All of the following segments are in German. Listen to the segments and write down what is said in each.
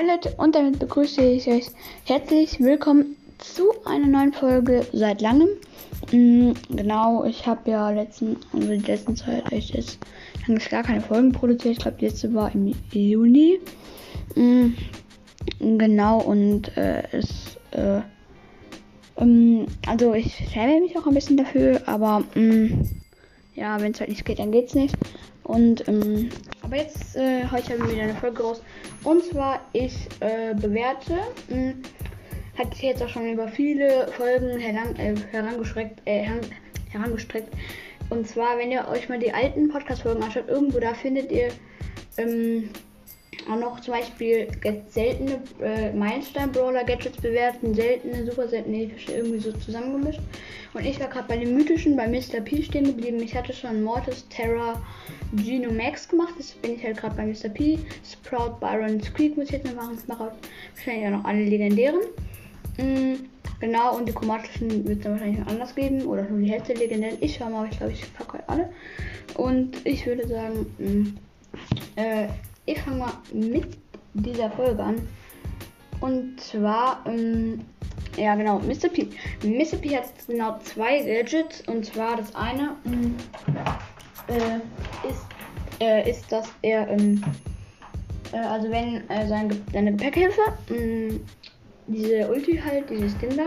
Moin Leute und damit begrüße ich euch herzlich willkommen zu einer neuen Folge seit langem. Mhm, genau, ich habe ja letzten, also die letzten Zeit ich jetzt lange gar keine Folgen produziert. Ich glaube, die letzte war im Juni. Mhm, genau, und äh, es, äh, ähm, also ich schäme mich auch ein bisschen dafür, aber mh, ja, wenn es halt nicht geht, dann geht's nicht. Und ähm, aber jetzt äh, heute haben wir wieder eine Folge raus. Und zwar ich äh, bewerte. Mh, hm, hat sich jetzt auch schon über viele Folgen heran, äh, herangestreckt, äh, herangestreckt. Und zwar, wenn ihr euch mal die alten Podcast-Folgen anschaut, irgendwo da findet ihr ähm, auch noch zum Beispiel seltene äh, Meilenstein-Brawler-Gadgets bewerten, seltene, super seltene irgendwie so zusammengemischt. Und ich war gerade bei den mythischen bei Mr. P stehen geblieben. Ich hatte schon Mortis, Terra, Geno Max gemacht. Jetzt bin ich halt gerade bei Mr. P. Sprout, Byron, Squeak muss ich jetzt noch machen. Ich mache wahrscheinlich auch noch alle legendären. Mhm, genau, und die chromatischen wird es dann wahrscheinlich noch anders geben. Oder nur die Hälfte legendären. Ich schau mal, ich glaube, ich packe alle. Und ich würde sagen, mh, äh, ich fange mal mit dieser Folge an. Und zwar, ähm, ja genau, Mr. P. Mr. P hat genau zwei Gadgets. Und zwar das eine ähm, äh, ist, äh, ist, dass er, ähm, äh, also wenn äh, sein, seine Gepäckhilfe, ähm, diese Ulti halt, dieses Ding da,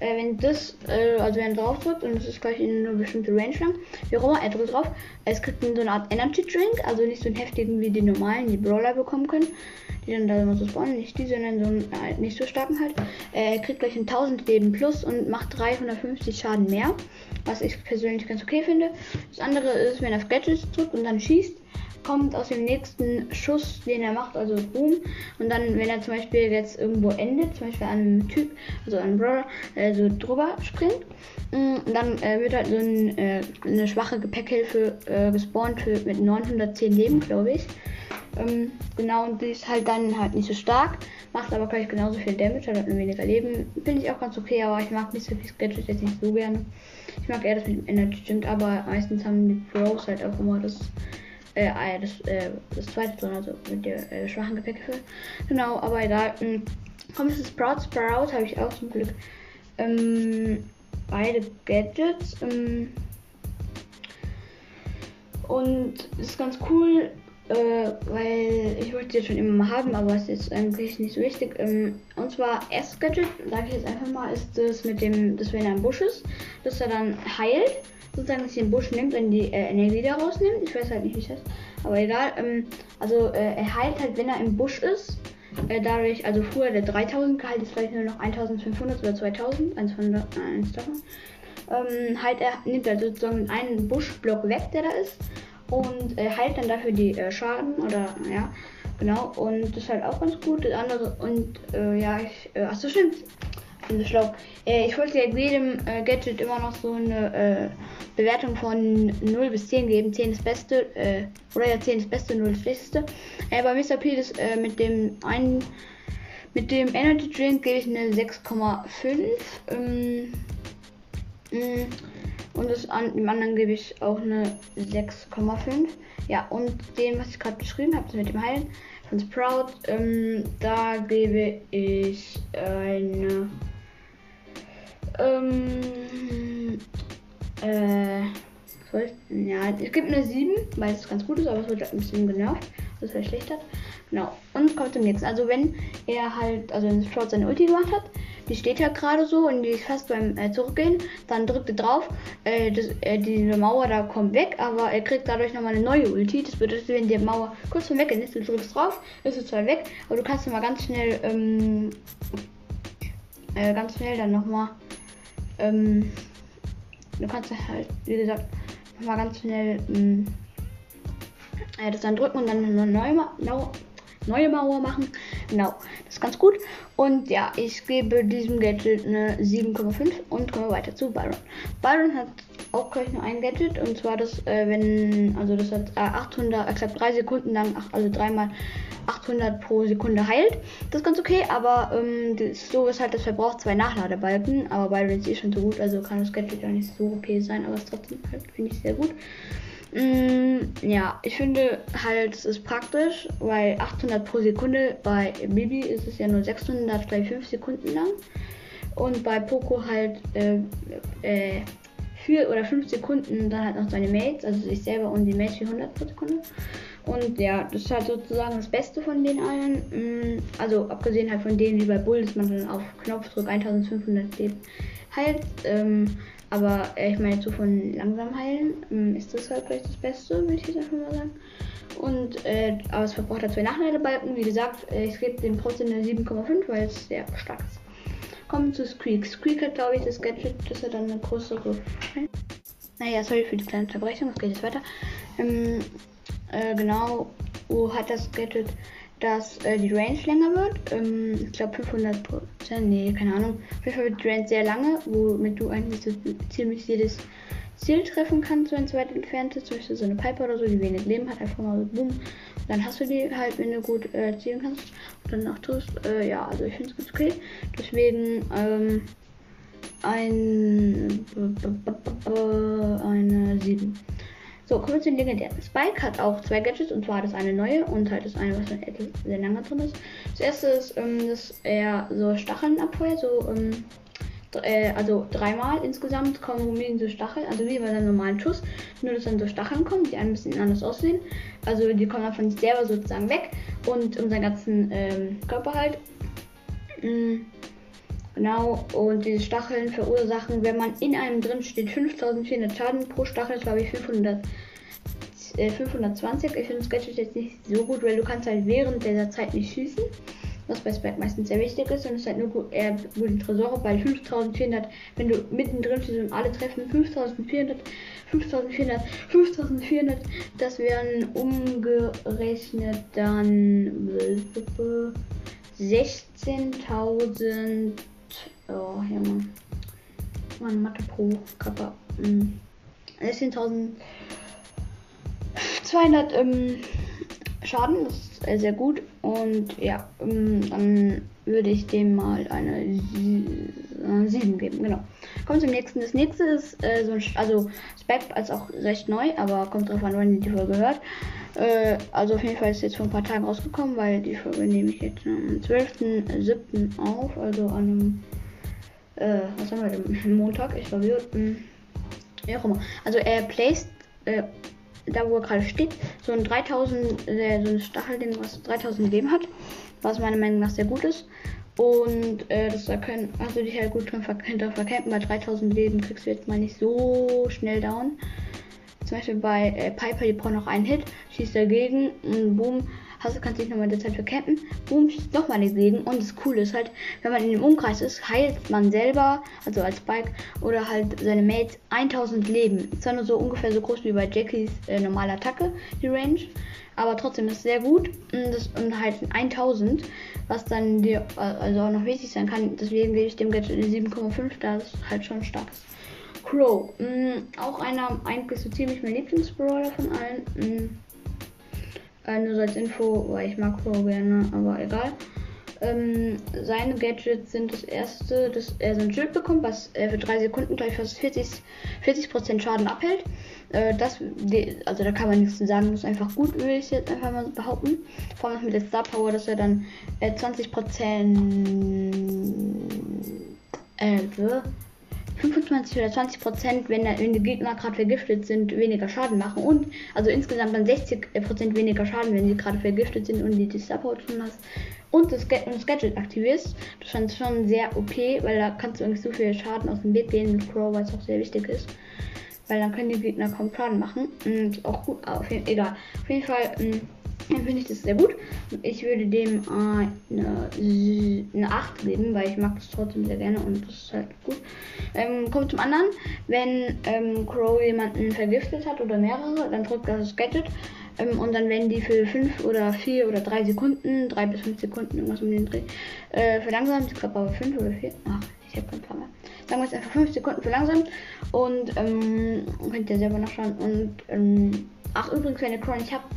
äh, wenn das, äh, also wenn er drauf drückt und es ist gleich in eine bestimmte Range lang, wie auch immer, er drückt drauf, es kriegt so eine Art Energy Drink, also nicht so einen heftigen wie die normalen, die Brawler bekommen können, die dann da immer so spawnen, nicht die, sondern so einen äh, nicht so starken halt. Äh, er kriegt gleich ein 1000 Leben plus und macht 350 Schaden mehr, was ich persönlich ganz okay finde. Das andere ist, wenn er auf Gadgets drückt und dann schießt, kommt aus dem nächsten Schuss, den er macht, also Boom. Und dann, wenn er zum Beispiel jetzt irgendwo endet, zum Beispiel an einem Typ, also an einem Brawler, äh, so drüber springt, mm, dann äh, wird halt so ein, äh, eine schwache Gepäckhilfe äh, gespawnt für, mit 910 Leben, glaube ich. Ähm, genau, und die ist halt dann halt nicht so stark, macht aber gleich genauso viel Damage, hat halt nur weniger Leben. Finde ich auch ganz okay, aber ich mag nicht so viel Gadget jetzt nicht so gerne. Ich mag eher das mit dem Energy Drink, aber meistens haben die Pros halt auch immer das äh, ah das, äh, das zweite drin, also mit der äh, schwachen Gepäckhilfe. Genau, aber egal. Ähm, kommt es Sprout, Sprout habe ich auch zum Glück. Ähm, beide Gadgets. Ähm, und ist ganz cool, äh, weil ich wollte jetzt schon immer mal haben, aber es ist eigentlich nicht so wichtig. Ähm, und zwar erstes Gadget, sage ich jetzt einfach mal, ist das mit dem, das wenn er im Busch ist, dass er dann heilt sozusagen, dass sie den Busch nimmt und die äh, Energie da rausnimmt. Ich weiß halt nicht, wie es heißt. Aber egal. Ähm, also äh, er heilt halt, wenn er im Busch ist. Äh, dadurch, also früher der 3000 geheilt ist vielleicht nur noch 1500 oder 2000. Eins von eins davon. Ähm, halt er nimmt halt sozusagen einen Buschblock weg, der da ist. Und äh, heilt dann dafür die äh, Schaden oder ja. Genau, und das ist halt auch ganz gut. Das andere, und äh, ja, ich, äh, achso, stimmt bin so schlau. Äh, ich wollte ja jedem äh, Gadget immer noch so eine äh, Bewertung von 0 bis 10 geben. 10 ist Beste, äh, oder ja 10 ist Beste, 0 ist Schlechteste. Äh, bei Mr. P ist äh, mit dem einen, mit dem Energy Drink gebe ich eine 6,5. Ähm, mm, und das an, dem anderen gebe ich auch eine 6,5. Ja, und dem, was ich gerade beschrieben habe, mit dem Heilen von Sprout, ähm, da gebe ich eine ähm, äh, soll, ja, es gibt eine 7, weil es ganz gut ist, aber es wird ein bisschen genervt, das verschlechtert. Genau, und kommt zum nächsten. Also wenn er halt, also wenn Short seine Ulti gemacht hat, die steht ja gerade so und die ist fast beim äh, Zurückgehen, dann drückt er drauf, äh, das, äh, diese Mauer da kommt weg, aber er kriegt dadurch nochmal eine neue Ulti. Das bedeutet, wenn die Mauer kurz vom Weggehen ist, du drückst drauf, ist es zwar weg, aber du kannst mal ganz schnell, ähm, äh, ganz schnell dann nochmal ähm, du kannst halt, wie gesagt, mal ganz schnell ähm, äh, das dann drücken und dann neue, Ma neue Mauer machen. Genau, das ist ganz gut. Und ja, ich gebe diesem Gadget eine 7,5 und kommen weiter zu Byron. Byron hat auch gleich nur ein Gadget und zwar das, äh, wenn, also das hat äh, 800, ich glaube 3 Sekunden lang, also dreimal 800 pro Sekunde heilt. Das ist ganz okay, aber ähm, das, so ist halt, das verbraucht zwei Nachladebalken, aber Byron ist eh schon so gut, also kann das Gadget ja nicht so okay sein, aber es trotzdem halt, finde ich sehr gut. Mm, ja, ich finde halt, es ist praktisch, weil 800 pro Sekunde bei Bibi ist es ja nur 600 gleich 5 Sekunden lang. Und bei Poco halt äh, äh, 4 oder 5 Sekunden dann halt noch seine Mates, also sich selber und die Mates 400 pro Sekunde. Und ja, das ist halt sozusagen das Beste von den allen. Mm, also abgesehen halt von denen wie bei Bull, dass man dann auf Knopfdruck 1500 lebt heilt. Ähm, aber äh, ich meine, so von langsam heilen ähm, ist das halt vielleicht das Beste, würde ich jetzt einfach mal sagen. Und äh, aber es verbraucht halt zwei Nachladebalken. Wie gesagt, äh, ich gebe dem trotzdem eine 7,5, weil es sehr stark ist. Kommen zu Squeak. Squeak hat, glaube ich, das Gadget, dass er dann eine größere. Naja, sorry für die kleine Unterbrechung, es geht jetzt weiter. Ähm, äh, genau, wo hat das Gadget dass äh, die Range länger wird. Ähm, ich glaube 500 Prozent, nee, keine Ahnung. Auf jeden Fall wird die Range sehr lange, womit du eigentlich so ziemlich jedes Ziel treffen kannst, wenn es weit entfernt ist. Zum Beispiel so eine Piper oder so, die wenig Leben hat, einfach mal so boom. Dann hast du die halt, wenn du gut äh, zielen kannst und dann auch tust. Äh, ja, also ich finde es ganz okay. Deswegen ähm, ein, eine 7. So, kommen wir zu den legendären. Spike hat auch zwei Gadgets und zwar das eine neue und halt das eine, was etwas sehr lange drin ist. Das erste ist, ähm, dass er so Stacheln abfeuert, so, ähm, äh, also dreimal insgesamt kommen Rumien so Stacheln, also wie bei einem normalen Schuss, nur dass dann so Stacheln kommen, die ein bisschen anders aussehen. Also die kommen dann von sich selber sozusagen weg und seinen ganzen ähm, Körper halt. Mhm. Genau, und diese Stacheln verursachen, wenn man in einem drin steht, 5400 Schaden pro Stachel, glaube ich 500, äh, 520. Ich finde Gadget jetzt nicht so gut, weil du kannst halt während dieser Zeit nicht schießen. Was bei Spike meistens sehr wichtig ist und es ist halt nur gut, nur die Tresore, weil 5400, wenn du mittendrin stehst und alle treffen, 5400, 5400, 5400, das wären umgerechnet dann 16.000 Oh, ja, Mann. Mann, Mathe Pro, Kappa. Mhm. 16.200 ähm, Schaden, das ist äh, sehr gut. Und ja, ähm, dann würde ich dem mal eine 7 geben, genau. Kommt zum nächsten. Das nächste ist äh, so ein, also Spec als auch recht neu, aber kommt drauf an, wann ihr die Folge hört. Äh, also auf jeden Fall ist jetzt vor ein paar Tagen rausgekommen, weil die Folge nehme ich jetzt am 12.07. auf, also an einem äh, was haben wir denn? Montag, ich war wieder, ja auch immer. Also er placed, äh, da wo er gerade steht, so ein 3000, äh, so ein Stachelding, was 3000 Leben hat, was meiner Meinung nach sehr gut ist. Und äh, das da können, also dich halt gut drin hinter verkämpfen. Bei 3000 Leben kriegst du jetzt mal nicht so schnell down. Zum Beispiel bei äh, Piper, die braucht noch einen Hit, schießt dagegen und boom, hast, du kannst dich nochmal in Zeit verkämpfen. Boom, nochmal dagegen. Und das Coole ist halt, wenn man in dem Umkreis ist, heilt man selber, also als Spike, oder halt seine Mates 1000 Leben. Zwar nur so ungefähr so groß wie bei Jackies äh, normale Attacke, die Range. Aber trotzdem ist es sehr gut. Und, das, und halt 1000, was dann dir also auch noch wichtig sein kann. Deswegen gebe ich dem Gadget eine 7,5, da es halt schon stark ist. Crow, mh, mm, auch einer, eigentlich so ziemlich mein Lieblingsbrawler von allen. Mh, mm, äh, nur so als Info, weil ich mag Crow gerne, aber egal. Ähm, seine Gadgets sind das erste, dass er so ein Schild bekommt, was er für drei Sekunden gleich fast 40, 40% Schaden abhält. Äh, das, also da kann man nichts zu sagen, das ist einfach gut, würde ich jetzt einfach mal behaupten. Vor allem mit der Star Power, dass er dann äh, 20% äh, 25 oder 20 Prozent, wenn, wenn die Gegner gerade vergiftet sind, weniger Schaden machen. Und also insgesamt dann 60 Prozent weniger Schaden, wenn sie gerade vergiftet sind und die tun hast. Und das, das Gadget aktivierst. Das fand ich schon sehr OP, weil da kannst du irgendwie so viel Schaden aus dem Weg gehen mit Crow, es auch sehr wichtig ist. Weil dann können die Gegner kaum Schaden machen. Und auch gut, auf jeden, egal. Auf jeden Fall. Mh, mm, dann finde ich das sehr gut. Ich würde dem äh, eine, eine 8 geben, weil ich mag das trotzdem sehr gerne und das ist halt gut. Ähm, kommt zum anderen, wenn ähm, Crow jemanden vergiftet hat oder mehrere, dann drückt er das Gadget ähm, und dann werden die für 5 oder 4 oder 3 Sekunden, 3 bis 5 Sekunden, irgendwas um den Dreh, äh, verlangsamt. Ich glaube aber 5 oder 4. Ach, ich habe kein paar mehr. Sagen wir jetzt einfach 5 Sekunden verlangsamt und ähm, könnt ihr selber nachschauen. Und ähm, ach übrigens, wenn ihr Crow nicht habt,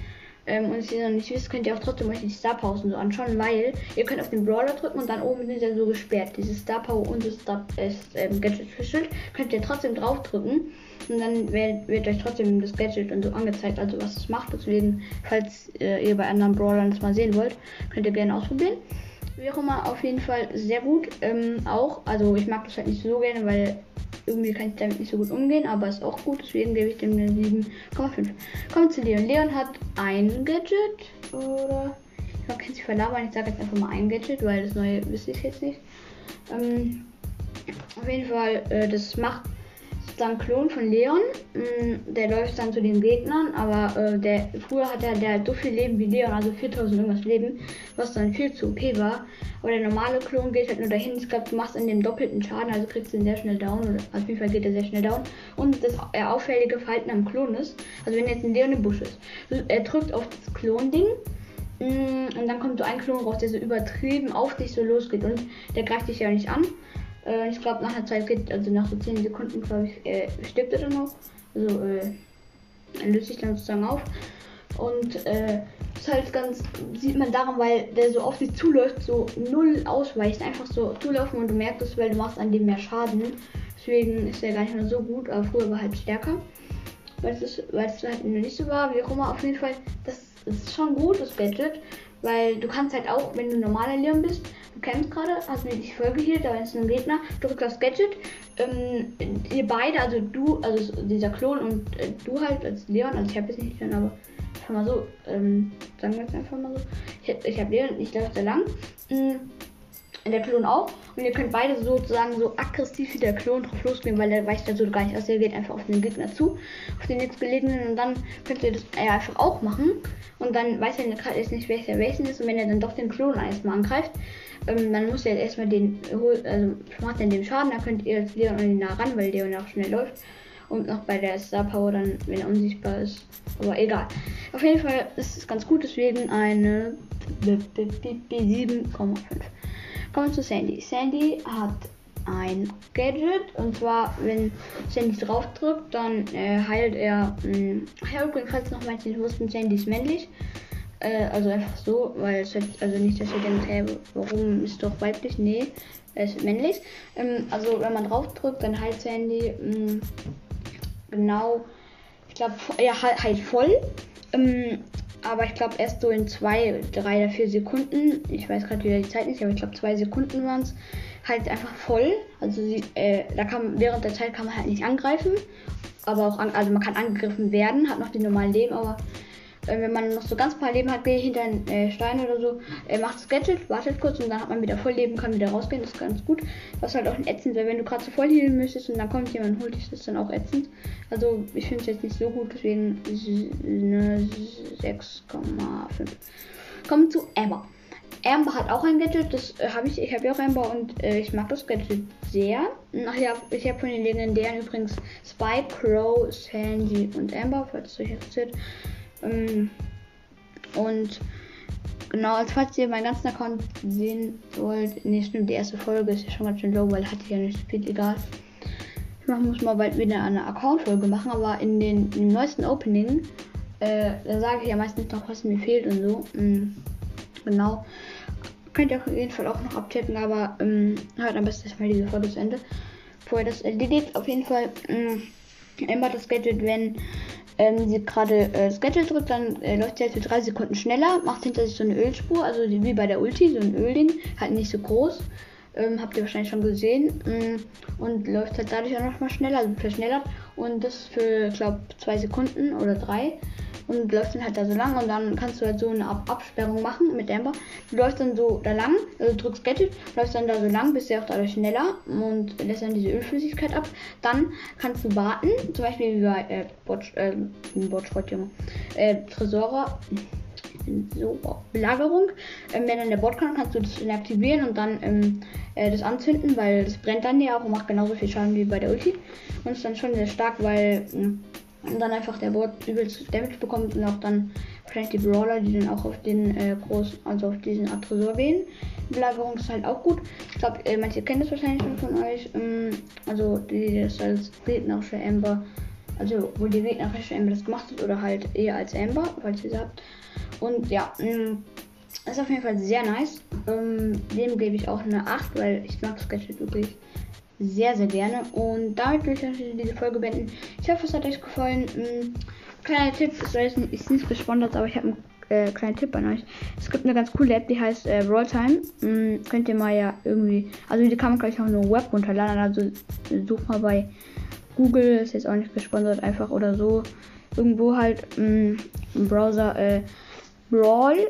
ähm, und ihr noch nicht wisst, könnt ihr auch trotzdem euch die Star Pausen so anschauen, weil ihr könnt auf den Brawler drücken und dann oben sind ja so gesperrt. Dieses Star Power und das Star äh, ähm, Gadget Schild könnt ihr trotzdem draufdrücken und dann wird, wird, euch trotzdem das Gadget und so angezeigt, also was es macht. Deswegen, falls äh, ihr bei anderen Brawlern das mal sehen wollt, könnt ihr gerne ausprobieren. Wie auch immer, auf jeden Fall sehr gut. Ähm, auch, also ich mag das halt nicht so gerne, weil irgendwie kann ich damit nicht so gut umgehen, aber ist auch gut, deswegen gebe ich dem eine 7,5. Kommen zu Leon. Leon hat ein Gadget, oder? Ich kann sich verlabern, ich sage jetzt einfach mal ein Gadget, weil das neue wüsste ich jetzt nicht. Ähm, auf jeden Fall, äh, das macht dann Klon von Leon. Mm, der läuft dann zu den Gegnern, aber äh, der früher hat er der so viel Leben wie Leon, also 4000 irgendwas Leben, was dann viel zu OP war. Aber der normale Klon geht halt nur dahin. Ich glaube, du machst an dem doppelten Schaden, also kriegst du ihn sehr schnell down. Oder auf jeden Fall geht er sehr schnell down. Und das äh, auffällige Verhalten am Klon ist, also wenn jetzt ein Leon im Busch ist, er drückt auf das Klon-Ding mm, und dann kommt so ein Klon raus, der so übertrieben auf dich so losgeht und der greift dich ja nicht an. Äh, ich glaube, nach der Zeit geht, also nach so 10 Sekunden, glaube ich, äh, stirbt er dann noch. Also, äh, löst sich dann sozusagen auf. Und äh, ist halt ganz, sieht man daran, weil der so auf dich zuläuft, so null ausweicht, einfach so zulaufen und du merkst es, weil du machst an dem mehr Schaden. Deswegen ist er gar nicht mehr so gut, aber früher war halt stärker. Weil es, weil es halt nicht so war, wie auch immer, auf jeden Fall, das ist schon gut, das Gadget. Weil du kannst halt auch, wenn du normaler Leon bist, du kämpfst gerade, hast mir dich voll geheilt, da ist ein Gegner, drückst das Gadget, ähm, ihr beide, also du, also dieser Klon und äh, du halt als Leon, also ich habe jetzt nicht Leon, aber einfach mal so, ähm, sagen wir jetzt einfach mal so, ich, ich habe Leon, ich laufe da lang, mh, der Klon auch. Und ihr könnt beide sozusagen so aggressiv wie der Klon drauf losgehen, weil der weicht ja so gar nicht aus. Der geht einfach auf den Gegner zu, auf den nächstgelegenen. Und dann könnt ihr das ja einfach auch machen. Und dann weiß er jetzt nicht, welcher welchen ist. Und wenn er dann doch den Klon erstmal angreift, ähm, dann muss er jetzt erstmal den, also macht er den Schaden. Dann könnt ihr jetzt Leon an ihn nah ran, weil Leon auch schnell läuft. Und noch bei der Star Power dann, wenn er unsichtbar ist. Aber egal. Auf jeden Fall ist es ganz gut, deswegen eine B7,5. Kommen wir zu Sandy. Sandy hat ein Gadget und zwar, wenn Sandy drauf drückt, dann äh, heilt er. Mh, hm, ja, übrigens, falls noch manche wussten, Sandy ist männlich. Äh, also einfach so, weil es hat, also nicht, dass ihr denkt, hey, warum ist doch weiblich? Nee, er ist männlich. Ähm, also wenn man drauf drückt, dann heilt Sandy mh, hm, genau, ich glaube, er heilt voll. Ähm, aber ich glaube erst so in zwei, drei oder vier Sekunden, ich weiß gerade wieder die Zeit nicht, aber ich glaube zwei Sekunden waren es, halt einfach voll. Also sie, äh, da kann während der Zeit kann man halt nicht angreifen, aber auch an, also man kann angegriffen werden, hat noch die normalen Leben, aber wenn man noch so ganz paar Leben hat, gehe ich hinter einen äh, Stein oder so, äh, macht das Gadget, wartet kurz und dann hat man wieder voll Leben, kann wieder rausgehen, das ist ganz gut. Was halt auch ein ätzend wäre, wenn du gerade so voll healen möchtest und dann kommt jemand und holt dich, das ist dann auch ätzend. Also ich finde es jetzt nicht so gut, deswegen eine 6,5. Kommen zu Amber. Amber hat auch ein Gadget, das äh, habe ich, ich habe ja auch Amber und äh, ich mag das Gadget sehr. Ach ich habe von den legendären übrigens Spike, Crow, Sandy und Amber, falls es euch interessiert. Ähm, und genau, als falls ihr meinen ganzen Account sehen wollt, nee, stimmt, die erste Folge ist ja schon ganz schön low, weil hatte ja nicht so viel egal. Ich muss mal bald wieder eine Account-Folge machen, aber in den im neuesten Opening, äh, da sage ich ja meistens noch, was mir fehlt und so. Mhm, genau. Könnt ihr auf jeden Fall auch noch abchecken, aber ähm, hört am besten erstmal diese Folge zu Ende. Vorher das erledigt, auf jeden Fall ähm, immer das Gadget, wenn ähm, sie gerade äh, Gadget drückt, dann äh, läuft sie halt für drei Sekunden schneller, macht hinter sich so eine Ölspur, also wie bei der Ulti, so ein Ölding, halt nicht so groß. Ähm, habt ihr wahrscheinlich schon gesehen. Mm, und läuft halt dadurch auch nochmal schneller, also verschnellert. Und das für, glaube zwei Sekunden oder drei und läufst dann halt da so lang und dann kannst du halt so eine Ab Absperrung machen mit Amber. Du läufst dann so da lang, also drückst Gadget, läufst dann da so lang, bist ja auch dadurch schneller und lässt dann diese Ölflüssigkeit ab. Dann kannst du warten, zum Beispiel wie bei äh, Botsch, äh, Botschrott, Junge, äh, Tresore, so Belagerung. Ähm, wenn dann der Bot kann, kannst du das aktivieren und dann ähm, äh, das anzünden, weil das brennt dann ja auch und macht genauso viel Schaden wie bei der Ulti. Und ist dann schon sehr stark, weil und dann einfach der Bot übelst Damage bekommt und auch dann vielleicht die Brawler, die dann auch auf den äh, großen, also auf diesen Tresor gehen. Belagerung ist halt auch gut. Ich glaube, äh, manche kennen das wahrscheinlich schon von euch. Ähm, also die das als gegnerische Amber, also wo die gegnerische Amber das gemacht hat oder halt eher als Amber, falls ihr habt. Und ja, mm, ist auf jeden Fall sehr nice. Ähm, dem gebe ich auch eine 8, weil ich mag Sketchet wirklich sehr, sehr gerne. Und damit will ich diese Folge beenden. Ich hoffe, es hat euch gefallen. Ähm, kleiner Tipp, ist nicht gesponsert, aber ich habe einen äh, kleinen Tipp an euch. Es gibt eine ganz coole App, die heißt äh, Rolltime. Ähm, könnt ihr mal ja irgendwie, also die kann man gleich auch nur Web runterladen. Also sucht mal bei Google, ist jetzt auch nicht gesponsert, einfach oder so. Irgendwo halt im Browser äh, Brawl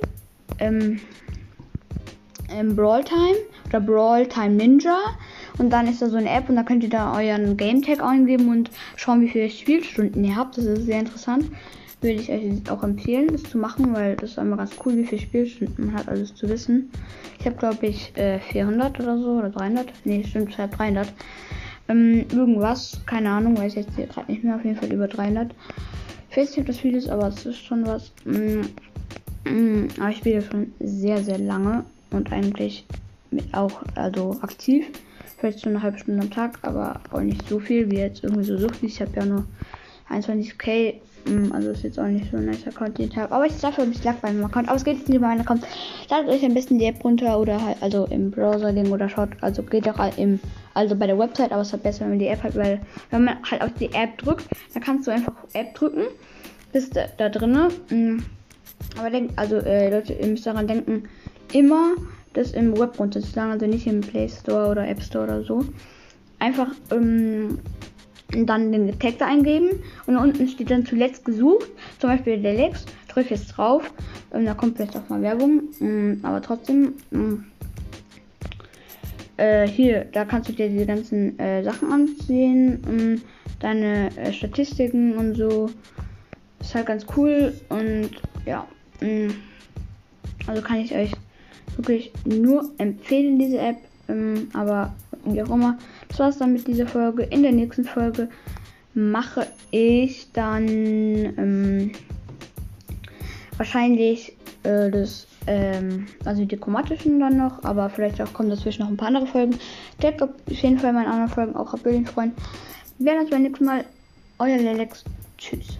ähm, ähm, Brawl Time oder Brawl Time Ninja. Und dann ist da so eine App und da könnt ihr da euren Game Tag eingeben und schauen, wie viele Spielstunden ihr habt. Das ist sehr interessant. Würde ich euch auch empfehlen, das zu machen, weil das ist immer ganz cool, wie viele Spielstunden man hat, alles zu wissen. Ich habe, glaube ich, äh, 400 oder so oder 300. Ne, stimmt, ich habe 300. Ähm, irgendwas, keine Ahnung, weiß jetzt hier gerade nicht mehr. Auf jeden Fall über 300. Ich weiß nicht, ob das viel ist, aber es ist schon was. Mm, mm, aber ich spiele schon sehr, sehr lange und eigentlich auch also aktiv. Vielleicht so eine halbe Stunde am Tag, aber auch nicht so viel wie jetzt irgendwie so sucht. Ich habe ja nur 21k. Mm, also ist jetzt auch nicht so ein nice Account den Tag. Aber ich dafür ein bisschen Lack bei meinem Account. Aber es geht jetzt nicht über meinen Account. Ladet euch am besten die App runter oder halt also im Browser-Ding oder schaut. Also geht auch im, also bei der Website, aber es ist besser, wenn man die App hat, weil wenn man halt auf die App drückt, dann kannst du einfach App drücken. Bist da, da drinne. Mm, aber denkt, also äh, Leute, ihr müsst daran denken, immer das im Web runterzuladen, also nicht im Play Store oder App Store oder so. Einfach ähm, dann den Tag eingeben und unten steht dann zuletzt gesucht, zum Beispiel der Lex. Drück jetzt drauf, ähm, da kommt vielleicht auch mal Werbung, ähm, aber trotzdem. Ähm, äh, hier, da kannst du dir die ganzen äh, Sachen ansehen, ähm, deine äh, Statistiken und so. Ist halt ganz cool und ja. Mm, also kann ich euch wirklich nur empfehlen, diese App. Ähm, aber wie auch immer. Das war's dann mit dieser Folge. In der nächsten Folge mache ich dann ähm, wahrscheinlich äh, das, ähm, also die chromatischen dann noch, aber vielleicht auch kommen dazwischen noch ein paar andere Folgen. Checkt auf jeden Fall meine anderen Folgen auch ab, Freund. Wir werden uns beim nächsten Mal. Euer Lelex. Tschüss.